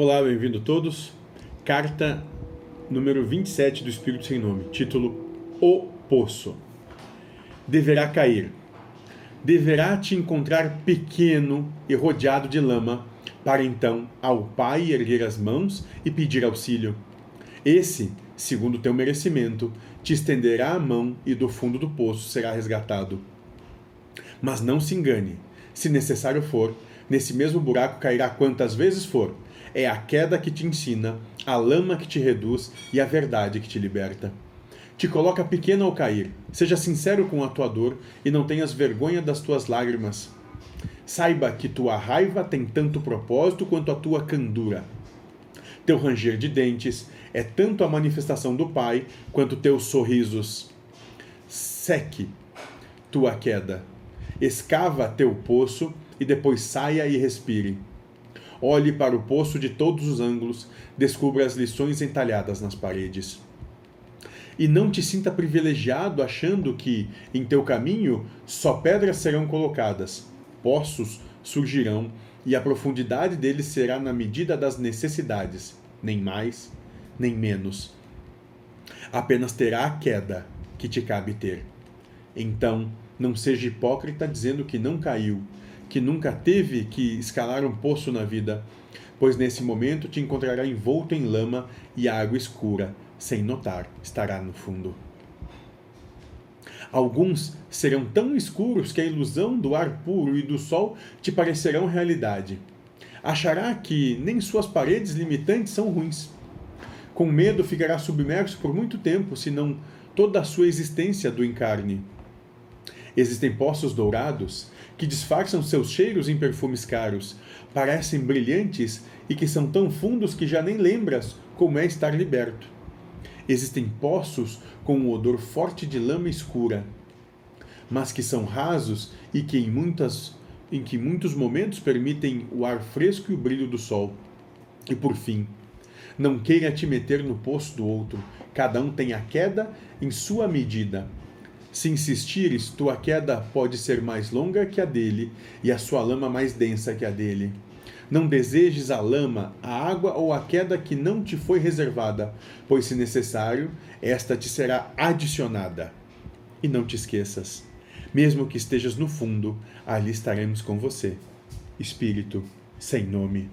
Olá, bem-vindo todos. Carta número 27 do Espírito Sem Nome, título O Poço. Deverá cair. Deverá te encontrar pequeno e rodeado de lama, para então ao Pai erguer as mãos e pedir auxílio. Esse, segundo teu merecimento, te estenderá a mão e do fundo do poço será resgatado. Mas não se engane, se necessário for, nesse mesmo buraco cairá quantas vezes for. É a queda que te ensina, a lama que te reduz e a verdade que te liberta. Te coloca pequeno ao cair. Seja sincero com a tua dor e não tenhas vergonha das tuas lágrimas. Saiba que tua raiva tem tanto propósito quanto a tua candura. Teu ranger de dentes é tanto a manifestação do Pai quanto teus sorrisos. Seque tua queda. Escava teu poço e depois saia e respire. Olhe para o poço de todos os ângulos, descubra as lições entalhadas nas paredes. E não te sinta privilegiado achando que, em teu caminho, só pedras serão colocadas, poços surgirão e a profundidade deles será na medida das necessidades, nem mais, nem menos. Apenas terá a queda que te cabe ter. Então, não seja hipócrita dizendo que não caiu, que nunca teve que escalar um poço na vida, pois nesse momento te encontrará envolto em lama e água escura, sem notar, estará no fundo. Alguns serão tão escuros que a ilusão do ar puro e do sol te parecerão realidade. Achará que nem suas paredes limitantes são ruins. Com medo ficará submerso por muito tempo, se não toda a sua existência do encarne. Existem poços dourados que disfarçam seus cheiros em perfumes caros, parecem brilhantes e que são tão fundos que já nem lembras como é estar liberto. Existem poços com um odor forte de lama escura, mas que são rasos e que em, muitas, em que muitos momentos permitem o ar fresco e o brilho do sol. E por fim, não queira te meter no poço do outro, cada um tem a queda em sua medida. Se insistires, tua queda pode ser mais longa que a dele e a sua lama mais densa que a dele. Não desejes a lama, a água ou a queda que não te foi reservada, pois, se necessário, esta te será adicionada. E não te esqueças, mesmo que estejas no fundo, ali estaremos com você. Espírito sem nome.